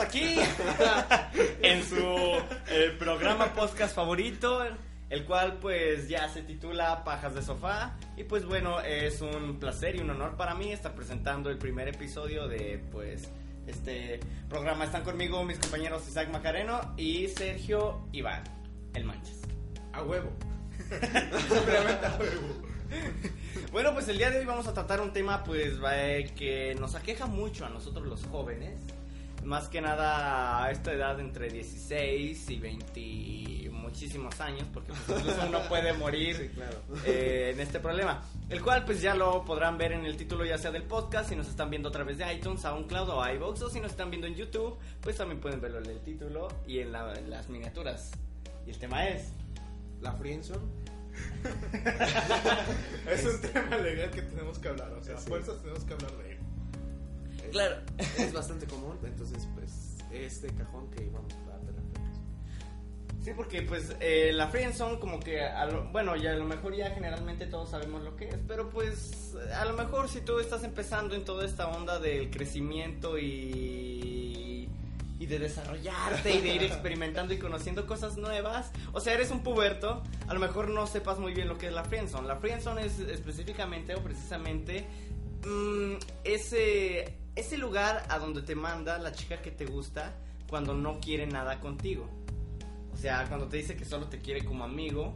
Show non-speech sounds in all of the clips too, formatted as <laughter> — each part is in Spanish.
aquí <laughs> en su eh, programa podcast favorito, el cual pues ya se titula Pajas de Sofá. Y pues bueno, es un placer y un honor para mí estar presentando el primer episodio de pues este programa. Están conmigo mis compañeros Isaac Macareno y Sergio Iván, el Manches. A huevo. <laughs> a huevo. Bueno, pues el día de hoy vamos a tratar un tema pues eh, que nos aqueja mucho a nosotros los jóvenes más que nada a esta edad entre 16 y 20 muchísimos años, porque pues, incluso uno puede morir eh, en este problema. El cual pues ya lo podrán ver en el título ya sea del podcast, si nos están viendo a través de iTunes, SoundCloud o iVoox, o si nos están viendo en YouTube, pues también pueden verlo en el título y en, las miniaturas. Y el tema es... La friendzone. <laughs> es un tema legal que tenemos que hablar, o sea, fuerzas tenemos que hablar de él. Claro. Es bastante común, entonces pues este cajón que vamos a la Sí, porque pues eh, la friendzone como que, bueno, ya a lo mejor ya generalmente todos sabemos lo que es, pero pues a lo mejor si tú estás empezando en toda esta onda del crecimiento y, y de desarrollarte y de ir <laughs> experimentando y conociendo cosas nuevas, o sea, eres un puberto, a lo mejor no sepas muy bien lo que es la friendzone. La friendzone es específicamente o precisamente mmm, ese ese lugar a donde te manda la chica que te gusta cuando no quiere nada contigo. O sea, cuando te dice que solo te quiere como amigo,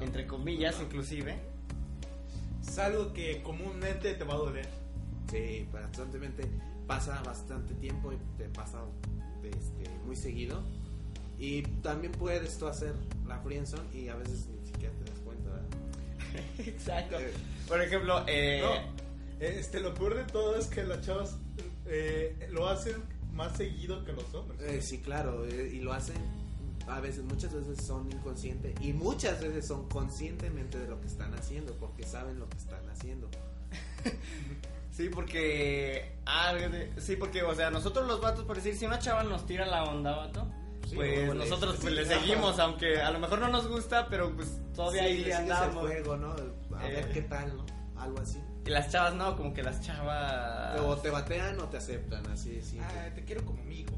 entre comillas inclusive. Es algo que comúnmente te va a doler. Sí, constantemente pasa bastante tiempo y te pasa este, muy seguido. Y también puedes tú hacer la friendzone y a veces ni siquiera te das cuenta. <laughs> Exacto. Eh, Por ejemplo, eh, este, lo peor de todo es que las chavas eh, lo hacen más seguido que los hombres. Eh, sí, claro, eh, y lo hacen a veces, muchas veces son inconscientes y muchas veces son conscientemente de lo que están haciendo, porque saben lo que están haciendo. <laughs> sí, porque. Ah, sí, porque, o sea, nosotros los vatos, por decir, si una chava nos tira la onda, vato. pues nosotros pues, le seguimos, aunque a lo mejor no nos gusta, pero pues todavía ahí andamos. El juego, ¿no? A ver qué tal, ¿no? Algo así. Y las chavas no, como que las chavas... O te batean o te aceptan, así, sí. Ah, te quiero como amigo.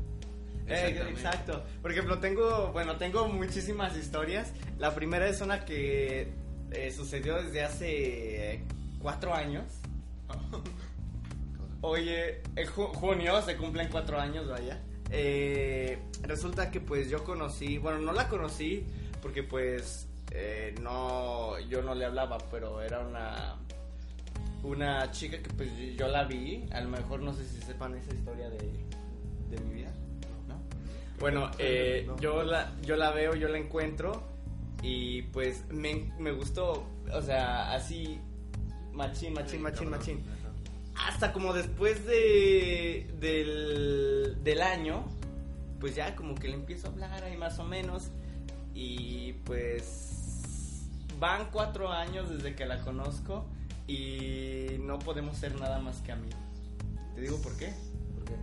Eh, exacto. Por ejemplo, tengo, bueno, tengo muchísimas historias. La primera es una que eh, sucedió desde hace cuatro años. <laughs> Oye, en junio se cumplen cuatro años, vaya. Eh, resulta que pues yo conocí, bueno, no la conocí porque pues no, yo no le hablaba, pero era una una chica que pues yo la vi, a lo mejor no sé si sepan esa historia de, de mi vida, ¿no? Bueno, eh, yo, la, yo la veo, yo la encuentro y pues me, me gustó, o sea, así, machín, machín, machín, machín. Hasta como después de, del, del año, pues ya como que le empiezo a hablar ahí más o menos y pues van cuatro años desde que la conozco y no podemos ser nada más que amigos. ¿Te digo por qué? ¿Por qué?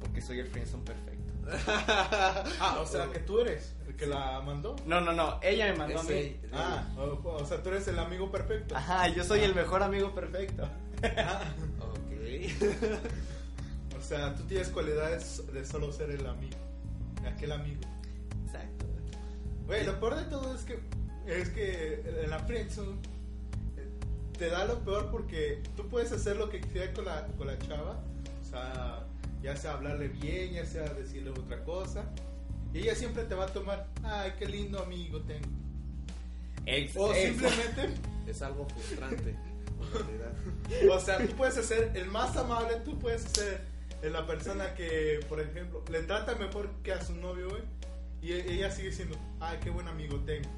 Porque soy el friendzone perfecto. <laughs> ah, o sea, que tú eres el que la mandó. No, no, no, ella me mandó a mí. Ah, o, sea, tú eres el amigo perfecto. Ajá, yo soy el mejor amigo perfecto. Ah, ok. <laughs> o sea, tú tienes cualidades de solo ser el amigo, aquel amigo. Exacto. Güey, lo peor de todo es que es que en la friendzone te da lo peor porque tú puedes hacer lo que quieras con la, con la chava, o sea, ya sea hablarle bien, ya sea decirle otra cosa, y ella siempre te va a tomar, ay, qué lindo amigo tengo. o simplemente <laughs> es algo frustrante. <laughs> o sea, tú puedes ser el más amable, tú puedes ser la persona que, por ejemplo, le trata mejor que a su novio hoy, y ella sigue siendo, ay, qué buen amigo tengo.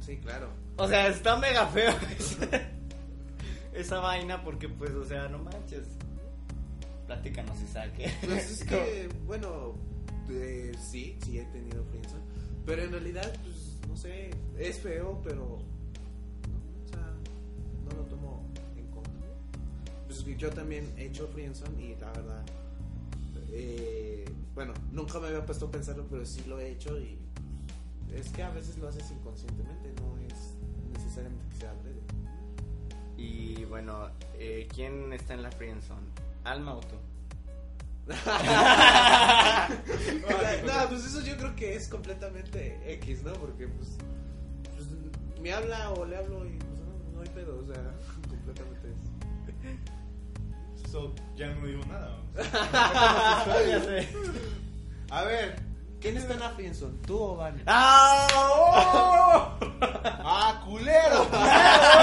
Sí, claro. O sea, está mega feo. <laughs> Es esa vaina porque, pues, o sea, no manches. Platícanos, Isaac. ¿eh? Pues es <laughs> que, bueno, eh, sí, sí he tenido friendzone. Pero en realidad, pues, no sé, es feo, pero. No, o sea, no lo tomo en contra. Pues yo también he hecho friendzone y la verdad. eh, bueno, nunca me había puesto a pensarlo, pero sí lo he hecho y. Es que a veces lo haces inconscientemente, no es necesariamente que sea. Y bueno, eh, ¿quién está en la friendzone? ¿Alma o tú? <laughs> no, pues eso yo creo que es completamente X, ¿no? Porque pues, pues, me habla o le hablo y pues no, no hay pedo, o sea, <laughs> completamente es. Eso ya no digo nada. <laughs> ya sé. A ver. ¿Quién está en la friendzone? ¿Tú o Vane? ¡Ah! ¡Oh! ¡Ah, culero!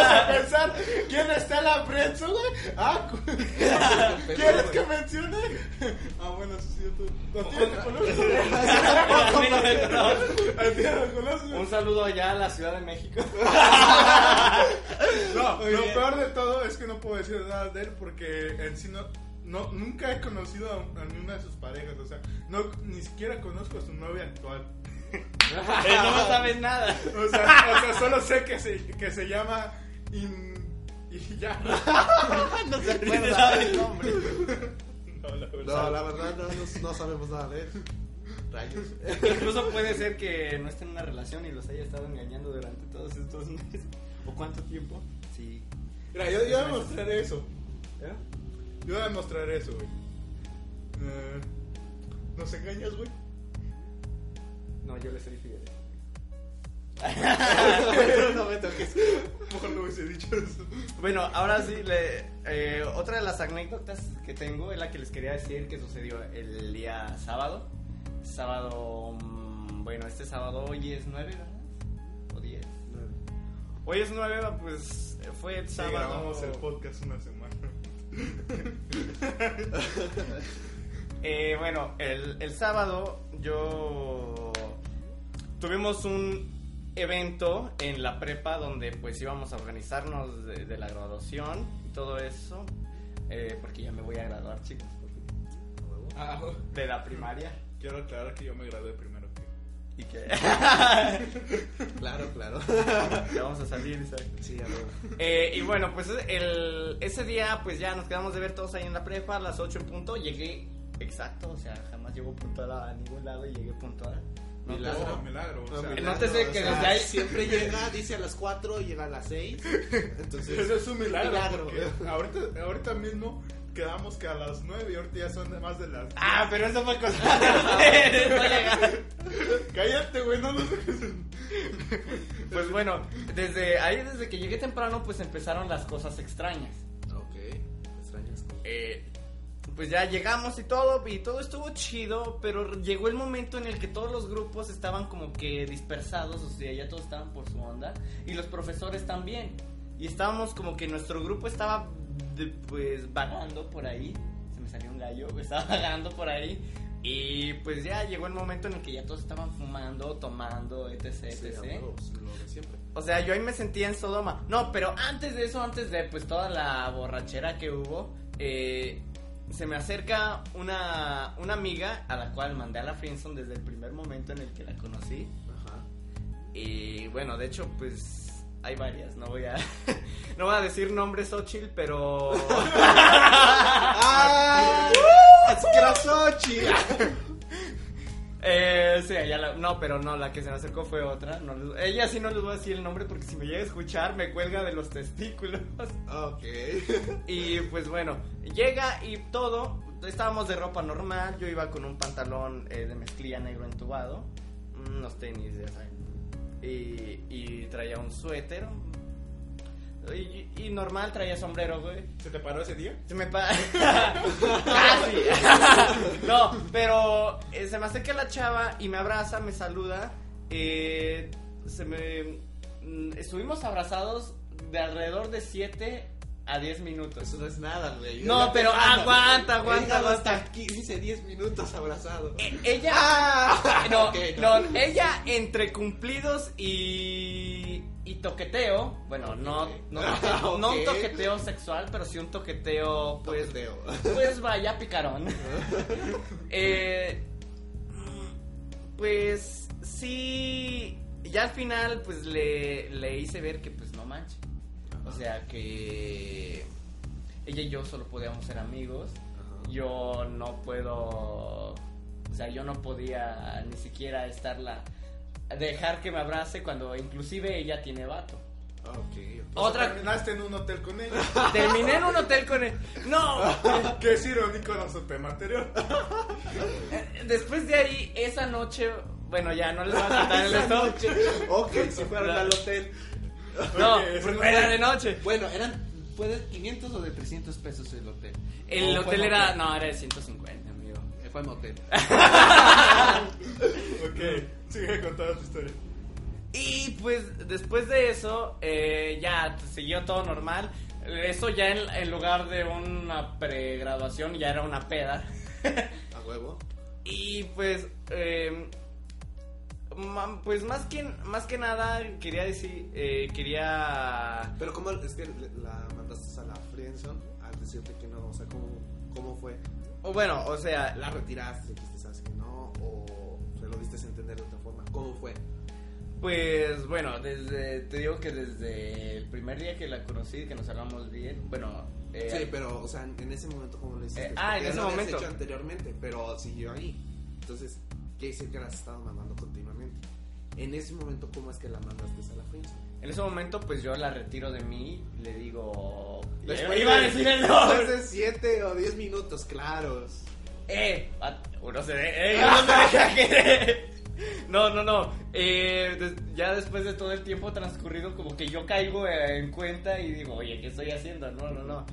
Vamos a pensar quién está en la friendzone, güey. ¡Ah! <laughs> ¿Quieres que mencione? Ah, bueno, eso sí, tú. ¿A ti no te conozco? A mí no me conozco. ¿A ti no te conozco? Un saludo allá a la Ciudad de México. <laughs> No, Muy lo bien. peor de todo es que no puedo decir nada de él porque en sí no, no nunca he conocido a, a ninguna de sus parejas, o sea, no ni siquiera conozco a su novia actual. <laughs> No sabes nada. O sea, o sea solo sé que se, que se llama Y ya. <laughs> no se Ni se sabe el nombre. No, la verdad. No, la verdad no, no, no sabemos nada de él. Rayos. Incluso puede ser que no esté en una relación y los haya estado engañando durante todos estos meses. ¿O cuánto tiempo? Sí. Mira, yo, yo voy a mostrar eso. ¿eh? Yo voy a mostrar eso, güey. Eh, ¿Nos engañas, güey? No, yo le soy fiel. No me toques. Mejor no hubiese dicho eso. Bueno, ahora sí, le, eh, otra de las anécdotas que tengo es la que les quería decir que sucedió el día sábado. Sábado, mm, bueno, este sábado hoy es 9, ¿verdad? ¿O 10? Hoy es 9, pues fue el Sí, sábado. grabamos el podcast una semana. <laughs> Eh, bueno, el, el sábado yo tuvimos un evento en la prepa donde pues íbamos a organizarnos de, de la graduación y todo eso. eh, porque ya me voy a graduar, chicos. Ah, De la primaria. quiero aclarar que yo me gradué primero. Y que <laughs> Claro, claro. <laughs> ya vamos a salir, Isaac. Sí, ya. Eh, y bueno, pues el, ese día pues ya nos quedamos de ver todos ahí en la prepa a las 8 en punto. Llegué exacto, o sea, jamás llego puntual a ningún lado y llegué puntual. No, Milagro. Oh, milagro. O sea, No te sé o que sea, desde ahí- Siempre llega, dice a las 4 y llega a las 6. <laughs> Entonces. Eso es un milagro. Milagro. ahorita, ahorita mismo quedamos que a las 9 y ahorita ya son de más de las. Ah, pero eso fue cosa <laughs> de no. Cállate, güey, no lo dejes. Pues bueno, desde ahí, desde que llegué temprano, pues empezaron las cosas extrañas. Ok, extrañas. Eh, pues ya llegamos y todo, y todo estuvo chido, pero llegó el momento en el que todos los grupos estaban como que dispersados, o sea, ya todos estaban por su onda, y los profesores también. Y estábamos como que nuestro grupo estaba, pues, vagando por ahí. Se me salió un gallo, <laughs> estaba vagando por ahí. Y pues ya llegó el momento en el que ya todos estaban fumando, tomando, etc, etc. a huevos, lo de siempre. O sea, yo ahí me sentía en Sodoma. No, pero antes de eso, antes de pues toda la borrachera que hubo, eh, se me acerca una, una amiga a la cual mandé a la Friendzone desde el primer momento en el que la conocí. Ajá. Y bueno, de hecho, pues hay varias. No voy a, <laughs> no voy a decir nombres, Ochil, pero... <laughs> ¡Ah! ¡Así <laughs> que! Eh, sí, ella la- no, pero no, la que se me acercó fue otra. No les- ella sí no les voy a decir el nombre porque si me llega a escuchar me cuelga de los testículos. Ok. Y pues bueno, llega y todo. Estábamos de ropa normal. Yo iba con un pantalón eh, de mezclilla negro entubado, unos tenis, ya saben. Y, y traía un suéter. Y, y normal traía sombrero, güey. ¿Se te paró ese día? Se me pa... <laughs> Casi. no, pero eh, se me acerca la chava y me abraza, me saluda. eh, se me... mm, Estuvimos abrazados de alrededor de 7 a 10 minutos. Eso no es nada, güey. No, Yo pero amo. aguanta, He aguanta, llegado aguanta. hasta 15, 10 minutos abrazado. Eh, ella. Ah, no, <laughs> ok, no, no. ella entre cumplidos y. y toqueteo. Bueno, <laughs> no, no, un toqueteo sexual, pero sí un toqueteo, pues. Toqueteo. Pues vaya picarón. <laughs> Eh, pues sí. Ya al final, pues le, le hice ver que, pues no manches. O sea que. Ella y yo solo podíamos ser amigos. Ajá. Yo no puedo. O sea, yo no podía ni siquiera estarla. Dejar que me abrace cuando inclusive ella tiene vato. Ok, ok. Otra- Terminaste en un hotel con ella. <laughs> Terminé en un hotel con él. No, <laughs> que es irónico nuestro tema anterior. <laughs> después de ahí, esa noche. Bueno, ya no les voy a contar el resto. Ok, si fueron al hotel. No, Ok, porque era de noche. Bueno, eran. ¿Fue de 500 o de 300 pesos el hotel? El ¿O fue hotel era. motel? No, era de 150, amigo. Eh, Fue motel. Ok, sigue contando tu historia. Y pues después de eso, eh, ya siguió todo normal. Eso ya en, en lugar de una pregraduación, ya era una peda. <laughs> A huevo. Y pues, eh, pues más que, más que nada quería decir, eh, quería... Pero ¿cómo es que la mandaste a la friendzone al decirte que no? O sea, ¿cómo, cómo fue? o Bueno, o sea, ¿La retiraste? ¿Dijiste, sabes que no? ¿O se lo diste a entender de otra forma? ¿Cómo fue? pues bueno, desde, te digo que desde el primer día que la conocí, que nos hablamos bien, bueno... eh, Sí, pero, o sea, en ese momento, ¿cómo lo hiciste? Eh, ah, en ese momento. hecho anteriormente, pero siguió ahí. Entonces, ¿qué decir que la has estado mandando continuamente? En ese momento, ¿cómo es que la mandaste a la friendzone? En ese momento, pues yo la retiro de mí, le digo... Después iba a de- decir el nombre. Después de 7 o 10 minutos claros. Eh, at- uno se ve, eh, uno se deja querer. <laughs> No, no, no. Eh, ya después de todo el tiempo transcurrido, como que yo caigo eh, en cuenta y digo, oye, ¿qué estoy haciendo? No, no, no.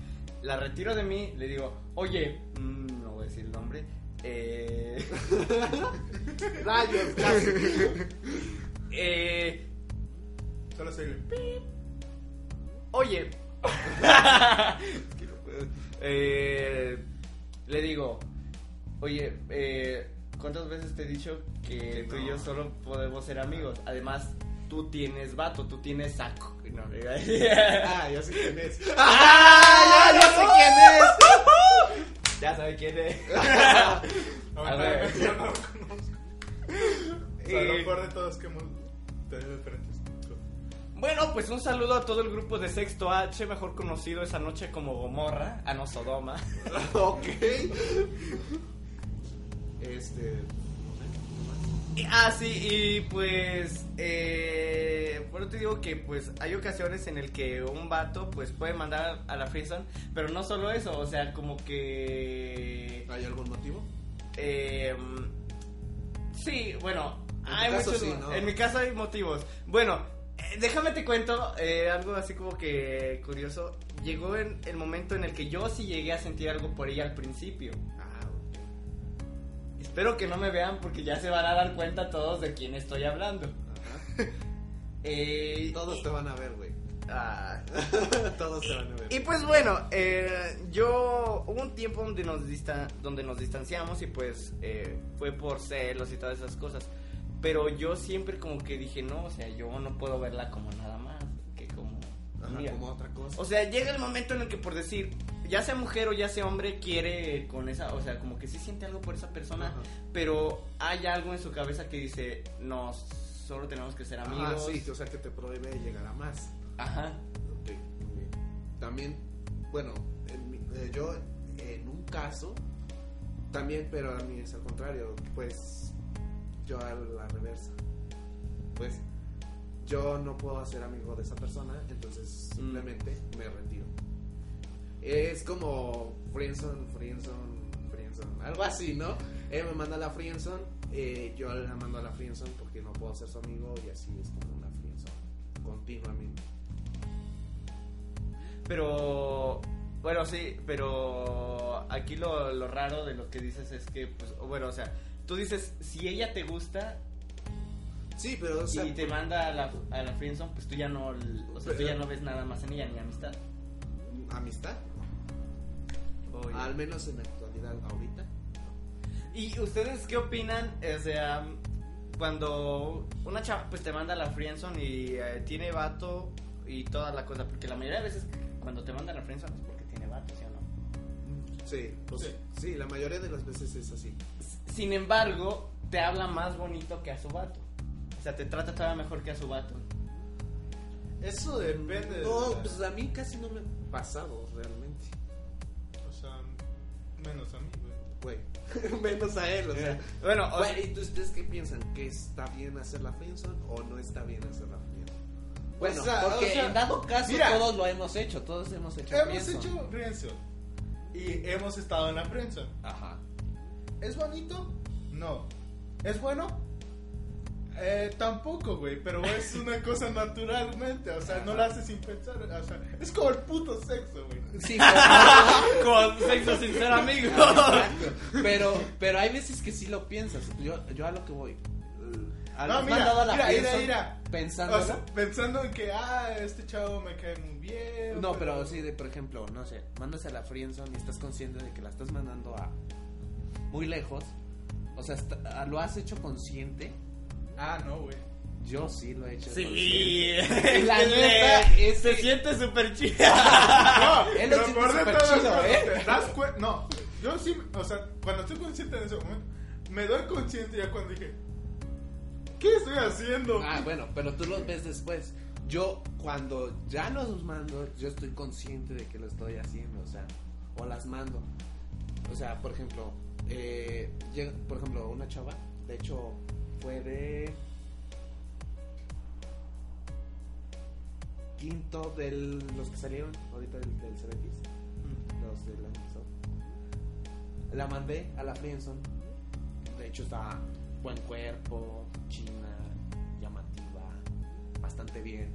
La retiro de mí, le digo, oye, mm, no voy a decir el nombre. Eh, <laughs> Rayos, casi. eh, Solo soy el... oye. <laughs> Es que no puedo. Eh, le digo, oye, eh, ¿cuántas veces te he dicho que tú y yo no. solo podemos ser amigos? Además, tú tienes vato, tú tienes saco. <laughs> No, Ah, <laughs> ya sé quién es. ¡Ah! ya sé quién es! <laughs> Ya sabe quién es. A ver. yo no lo conozco. O sea, lo peor de todo es que hemos tenido diferentes. Bueno, pues un saludo a todo el grupo de Sexto H, mejor conocido esa noche como Gomorra, a no Sodoma. ok. Este. Ah, sí, y pues, eh, bueno, te digo que pues hay ocasiones en el que un vato pues puede mandar a la friendzone, pero no solo eso, o sea, como que, ¿Hay algún motivo? eh, sí, bueno, En hay caso muchos, sí, ¿no? en mi caso hay motivos. Bueno, eh, déjame te cuento eh, algo así como que curioso. Llegó en el momento en el que yo sí llegué a sentir algo por ella al principio. Ah. Espero que no me vean porque ya se van a dar cuenta todos de quién estoy hablando. Ajá. Eh, Todos y- te van a ver, güey. ah, <laughs> Todos te van a ver. y pues bueno, eh, yo hubo un tiempo donde nos, distan- donde nos distanciamos y pues eh, fue por celos y todas esas cosas. Pero yo siempre como que dije, no, o sea, yo no puedo verla como nada más, que como... Ajá, amiga. como otra cosa. O sea, llega el momento en el que por decir, ya sea mujer o ya sea hombre, quiere con esa, o sea, como que sí siente algo por esa persona, Ajá. pero hay algo en su cabeza que dice, no, solo tenemos que ser Ah, amigos. sí, o sea que te prohíbe llegar a más. Ajá. Ok, muy bien. También, bueno, en mi- eh, yo en un caso, también, pero a mí es al contrario, pues yo a la reversa. Pues yo no puedo hacer amigo de esa persona, entonces Mm. simplemente me retiro. Es como friendzone, friendzone, friendzone, algo así, ¿no? Él me manda a la friendzone, eh, yo la mando a la friendzone porque no puedo ser su amigo y así es como una friendzone continuamente. Pero, bueno, sí, pero aquí lo, lo raro de lo que dices es que, pues, bueno, o sea, tú dices, si ella te gusta Sí, pero o sea, y te manda a la, a la friendzone, pues tú ya no, o sea, tú ya no ves nada más en ella, ni amistad. amistad, Oye. al menos en la actualidad ahorita. ¿Y ustedes qué opinan? O sea, cuando una chava pues te manda a la friendzone y eh, tiene vato y toda la cosa, porque la mayoría de veces cuando te mandan a la friendzone es porque tiene vato, ¿sí o no? Sí, pues, Sí. sí. la mayoría de las veces es así. Sin embargo, te habla más bonito que a su vato. O sea, te trata todavía mejor que a su vato. Eso depende de. No, la- pues a mí casi no me ha pasado realmente. Sea, menos a mí, güey. Güey, <laughs> menos a él, o sea. Bueno, o- Güey, ¿y tú- ustedes qué piensan? ¿Que está bien hacer la friendzone o no está bien hacer la friendzone? Bueno, O sea, Porque o sea, en dado caso mira. todos lo hemos hecho, todos hemos hecho Hemos friendzone. hecho friendzone. Y hemos estado en la friendzone. Ajá. ¿Es bonito? No. ¿Es bueno? Eh, tampoco, güey, pero es una cosa naturalmente, o sea, no la haces sin pensar, o sea, es como el puto sexo, güey. Sí, pero, <laughs> con sexo sincero amigo. Exacto. pero, pero hay veces que sí lo piensas. Yo, yo a lo que voy. ¿Has No, mira, a la mira, mira, friendzone mira. pensándolo? O sea, pensando en que, ah, este chavo me cae muy bien. No, pero sí, de, por ejemplo, no sé, mandas a la friendzone y estás consciente de que la estás mandando a muy lejos. O sea, está- lo has hecho consciente. Ah, no, güey. Yo sí lo he hecho Sí. <laughs> La La neta, neta es se siente súper chido. <laughs> No, Él lo lo siente súper chido, cuando ¿eh? te das No, yo sí, o sea, cuando estoy consciente en ese momento, me doy consciente ya cuando dije, ¿qué estoy haciendo? Ah, bueno, pero tú lo ves después. Yo, cuando ya los mando, yo estoy consciente de que lo estoy haciendo, o sea, o las mando. O sea, por ejemplo, eh, por ejemplo, una chava, de hecho, fue de quinto de los que salieron ahorita del, del Cebetis, los del año pasado. La mandé a la Friendzone. De hecho, está buen cuerpo, china, llamativa, bastante bien.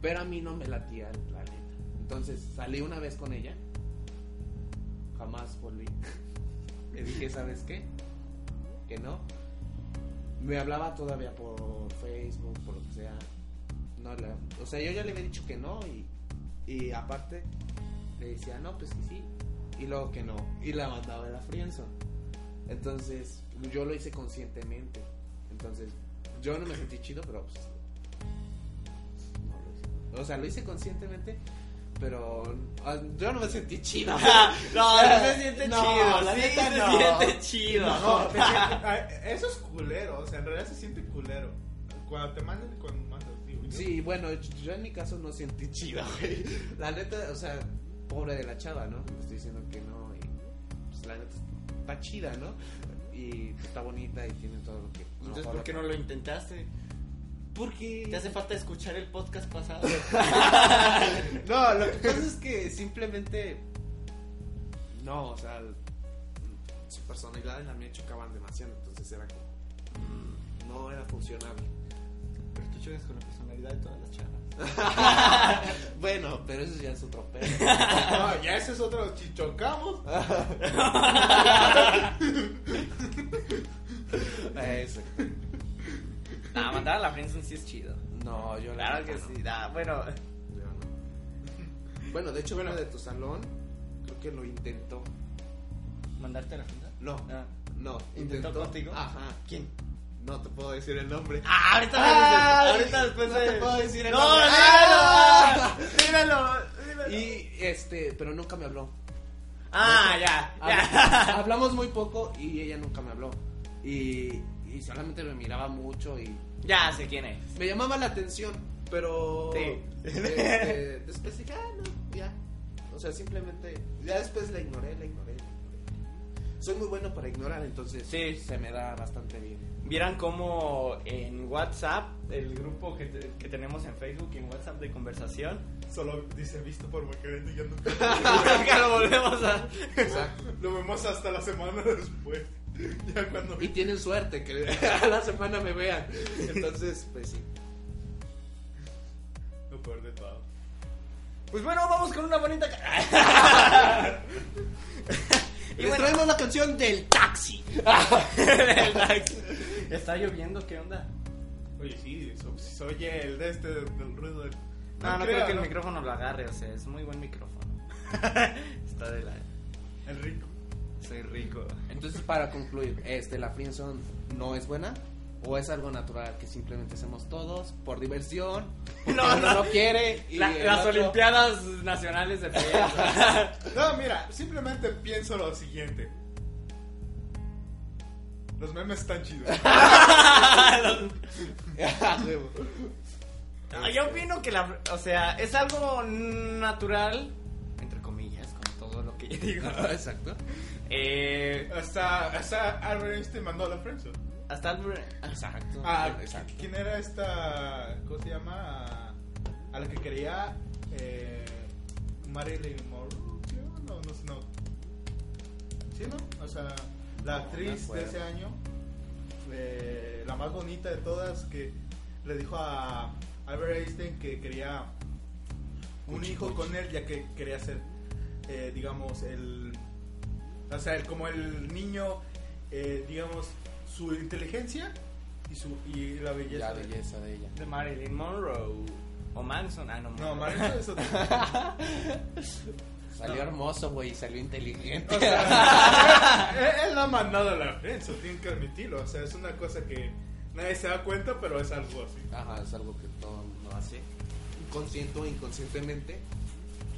Pero a mí no me latía el planeta. Entonces salí una vez con ella. Jamás volví. <laughs> Le dije, ¿sabes qué? Que no. Me hablaba todavía por Facebook, por lo que sea. No, le- o sea, yo ya le había dicho que no y, y aparte le decía, no, pues que sí. Y luego que no. Y la mandaba a la. Entonces, yo lo hice conscientemente. Entonces, yo no me sentí chido, pero pues, no lo hice. O sea, lo hice conscientemente, pero ah, yo no me sentí chido. <laughs> No, no se <laughs> siente No, chido. la sí neta se no. siente chido. No, <laughs> te siente- eso es culero, o sea, en realidad se siente culero. Cuando te mandan y cuando mandas, digo. yo- Sí, bueno, yo en mi caso no sentí chido, güey. La neta, o sea, pobre de la chava, ¿no? Estoy diciendo que no y pues la neta está chida, ¿no? Y está bonita y tiene todo lo que... Entonces, ¿por qué no lo intentaste? Porque... ¿Te hace falta escuchar el podcast pasado? <laughs> No, lo que pasa es que simplemente... No, o sea, su personalidad y la mía chocaban demasiado, entonces era como... mm, No era funcionable. Pero tú chocas con la personalidad de todas las chavas. <laughs> Bueno, pero eso ya es otro pedo. <laughs> No, ya ese es otro chichocamos. Eso. No, mandar a la friendzone sí es chido. No, yo la Claro que no. sí. Ah, bueno, Yo no. Bueno, de hecho, Bueno. uno de tu salón creo que lo intentó. ¿mandarte a la friendzone? No, Ah. no. ¿Intentó contigo? Ajá. ¿Quién? No te puedo decir el nombre. Ah, ahorita dices, ahorita después no de... te puedo decir el no, nombre. dímelo, dímelo, dímelo. Y este, pero nunca me habló. Ah, ya. Hablamos muy poco y ella nunca me habló. Y, y solamente me miraba mucho y Ya sé quién es. me llamaba la atención, pero Sí. este, después dije, ah, no, ya. O sea, simplemente, ya después la ignoré, la ignoré, la ignoré. Soy muy bueno para ignorar, entonces Sí. se me da bastante bien. Vieran cómo en WhatsApp, el grupo que, te- que tenemos en Facebook y en WhatsApp de conversación, Solo dice visto por Macarena y ya nunca. <laughs> que lo volvemos a... Exacto. <laughs> Lo vemos hasta la semana después. Ya cuando. Y tienen suerte que <laughs> a la semana me vean. Entonces, pues sí. Lo peor de todo. Pues bueno, vamos con una bonita... <laughs> y Les bueno, traemos la canción del taxi. <laughs> el taxi. Está lloviendo, ¿qué onda? Oye, sí, so- se oye el de este del ruido del. No, no creo que el ¿no? micrófono lo agarre, o sea, es muy buen micrófono. Está de la. El rico. Soy rico. Entonces, para concluir, este, ¿la friendzone no es buena? ¿O es algo natural que simplemente hacemos todos por diversión? porque No, uno no. no quiere. y La- el las otro- Olimpiadas Nacionales de Friendzone. <laughs> No, mira, simplemente pienso lo siguiente. Los memes están chidos. <laughs> Yo opino que la. O sea, es algo natural. Entre comillas, como todo lo que yo digo. Exacto. Eh, hasta, hasta Albert Einstein mandó a la prensa. hasta Albert- Exacto. Ah, exacto. ¿quién era esta? ¿Cómo se llama? A, la que quería eh, Marilyn Monroe. ¿sí? No, no, sé, no. ¿Sí, no? O sea, la No, actriz de ese año, eh, la más bonita de todas, que le dijo a Albert Einstein que quería un Cuchi, hijo cuchi. con él, ya que quería ser, eh, digamos, el. O sea, el- como el niño, eh, digamos, su inteligencia y, su, y la belleza. La de- belleza de ella. de Marilyn Monroe. O Manson. Ah, no, No, Monroe. Marilyn es otro. <laughs> Salió hermoso, güey, salió inteligente. O sea, <laughs> <laughs> él, él no ha mandado a la prensa, tienen que admitirlo. O sea, es una cosa que nadie se da cuenta, pero es algo así. Ajá, es algo que todo el mundo hace. Consciente o inconscientemente.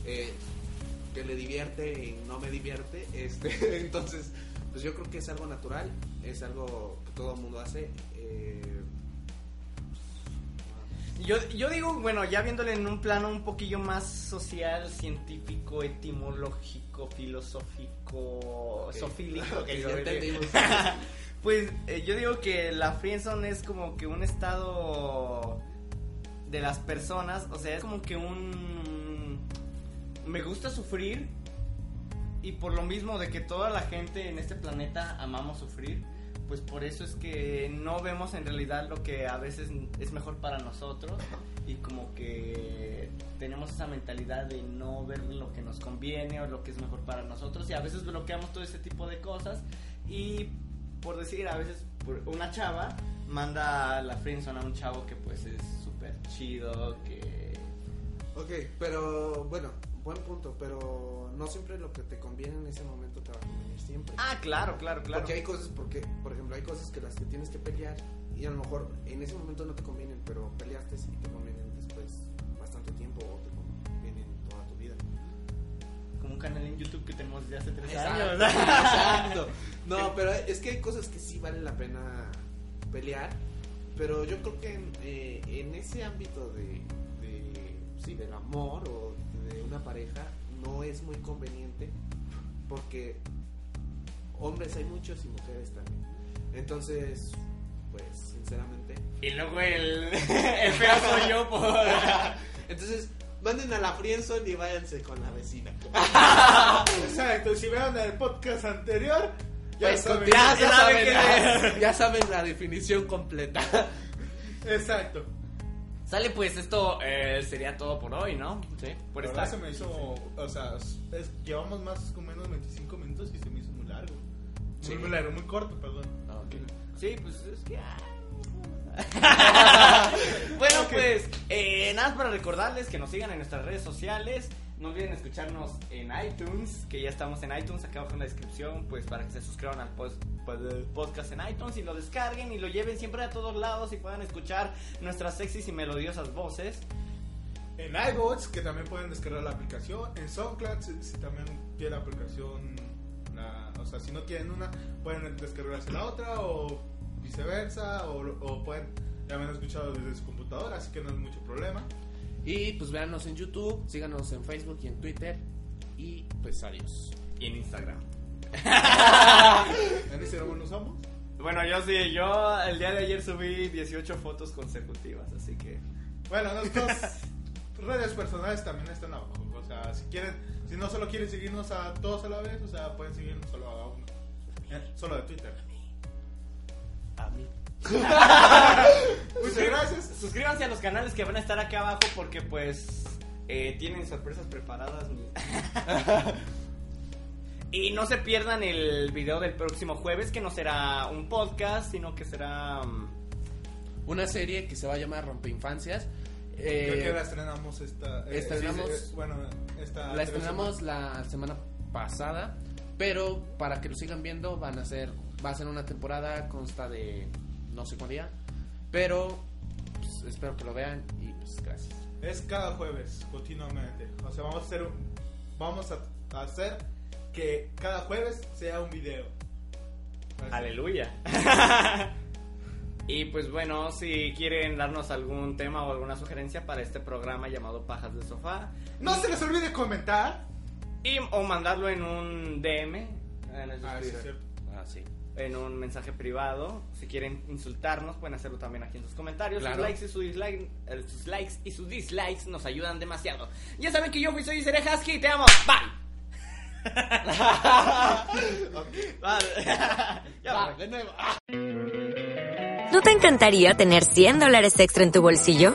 eh, que le divierte y no me divierte. Este, <laughs> entonces, pues yo creo que es algo natural. Es algo que todo el mundo hace. eh, Yo, yo digo, bueno, ya viéndole en un plano un poquillo más social, científico, etimológico, filosófico, Ok. sofílico, que Ok, yo ya diría. entendimos. <laughs> Pues eh, yo digo que la friendzone es como que un estado de las personas, o sea, es como que un me gusta sufrir y por lo mismo de que toda la gente en este planeta amamos sufrir, pues por eso es que no vemos en realidad lo que a veces es mejor para nosotros y como que tenemos esa mentalidad de no ver lo que nos conviene o lo que es mejor para nosotros y a veces bloqueamos todo ese tipo de cosas y por decir a veces una chava manda la friendzone a un chavo que pues es súper chido que Ok, pero bueno, buen punto, pero no siempre lo que te conviene en ese momento te va a convenir siempre. ah claro claro claro Porque hay cosas, porque, por ejemplo, hay cosas que las que tienes que pelear y a lo mejor en ese momento no te convienen, pero peleaste y te convienen después bastante tiempo o te convienen toda tu vida. como un canal en YouTube que tenemos desde hace tres Exacto, años exacto. <laughs> No, pero es que hay cosas que sí vale la pena pelear, pero yo creo que en, eh, en ese ámbito de, de, sí, del amor o una pareja no es muy conveniente porque hombres hay muchos y mujeres también. Entonces, pues sinceramente, y luego el <laughs> el feo soy yo por <laughs> entonces manden a la friendzone y váyanse con la vecina. <laughs> Exacto, si vieron el podcast anterior, ya Pues, saben. ya, ya ya saben saben, que- la, ya saben la definición completa. Exacto. Sale pues esto eh, sería todo por hoy, ¿no? Sí. Por esta se me hizo, o sea, es- llevamos más o menos 25 minutos y se me hizo muy largo. Sí. Muy, muy largo, muy corto, perdón. Sí, pues es que. <laughs> <laughs> bueno, Ok. pues eh, nada más para recordarles que nos sigan en nuestras redes sociales. No olviden escucharnos en iTunes, que ya estamos en iTunes, acá abajo en la descripción, pues para que se suscriban al post- pod- podcast en iTunes y lo descarguen y lo lleven siempre a todos lados y puedan escuchar nuestras sexys y melodiosas voces. En iBots, que también pueden descargar la aplicación. En SoundCloud, si, también quieren la aplicación, o sea, si no quieren una, pueden descargarse la otra o viceversa, o, o pueden, ya me han escuchado desde su computadora, así que no es mucho problema. Y pues véanos en YouTube, síganos en Facebook y en Twitter. Y pues adiós. Y en Instagram. <laughs> ¿En Instagram nos usamos? Bueno, yo sí, yo el día de ayer subí 18 fotos consecutivas, así que... Bueno, nuestras <laughs> redes personales también están abajo. O sea, si quieren, si no solo quieren seguirnos a todos a la vez, o sea, pueden seguirnos solo a uno. Solo de Twitter. A mí. <laughs> Muchas gracias. Suscríbanse a los canales que van a estar acá abajo porque pues eh, tienen sorpresas preparadas. mi- <laughs> y no se pierdan el video del próximo jueves que no será un podcast, sino que será... mm, Una serie que se va a llamar Rompeinfancias. Eh, Creo que la estrenamos esta. eh, estrenamos- sí, sí, bueno, esta. La estrenamos la semana pasada, pero para que lo sigan viendo van a ser va a ser una temporada consta de no sé cuál día, pero pues, espero que lo vean y pues gracias. Es cada jueves, continuamente. O sea, vamos a hacer un, vamos a, hacer que cada jueves sea un video. Así. Aleluya. <laughs> y pues bueno, si quieren darnos algún tema o alguna sugerencia para este programa llamado Pajas de Sofá, No se les olvide comentar. y, o mandarlo en un DM, en, Ah, sí, es cierto. Ah, sí. en un mensaje privado. Si quieren insultarnos, pueden hacerlo también aquí en sus comentarios. Claro. Sus likes y sus dislikes, eh, sus likes y sus dislikes nos ayudan demasiado. Ya saben que yo fui soy Seré Husky, te amo. Bye. <laughs> Vale. <laughs> ya, voy. de nuevo. ¿No te encantaría tener 100 dólares extra en tu bolsillo?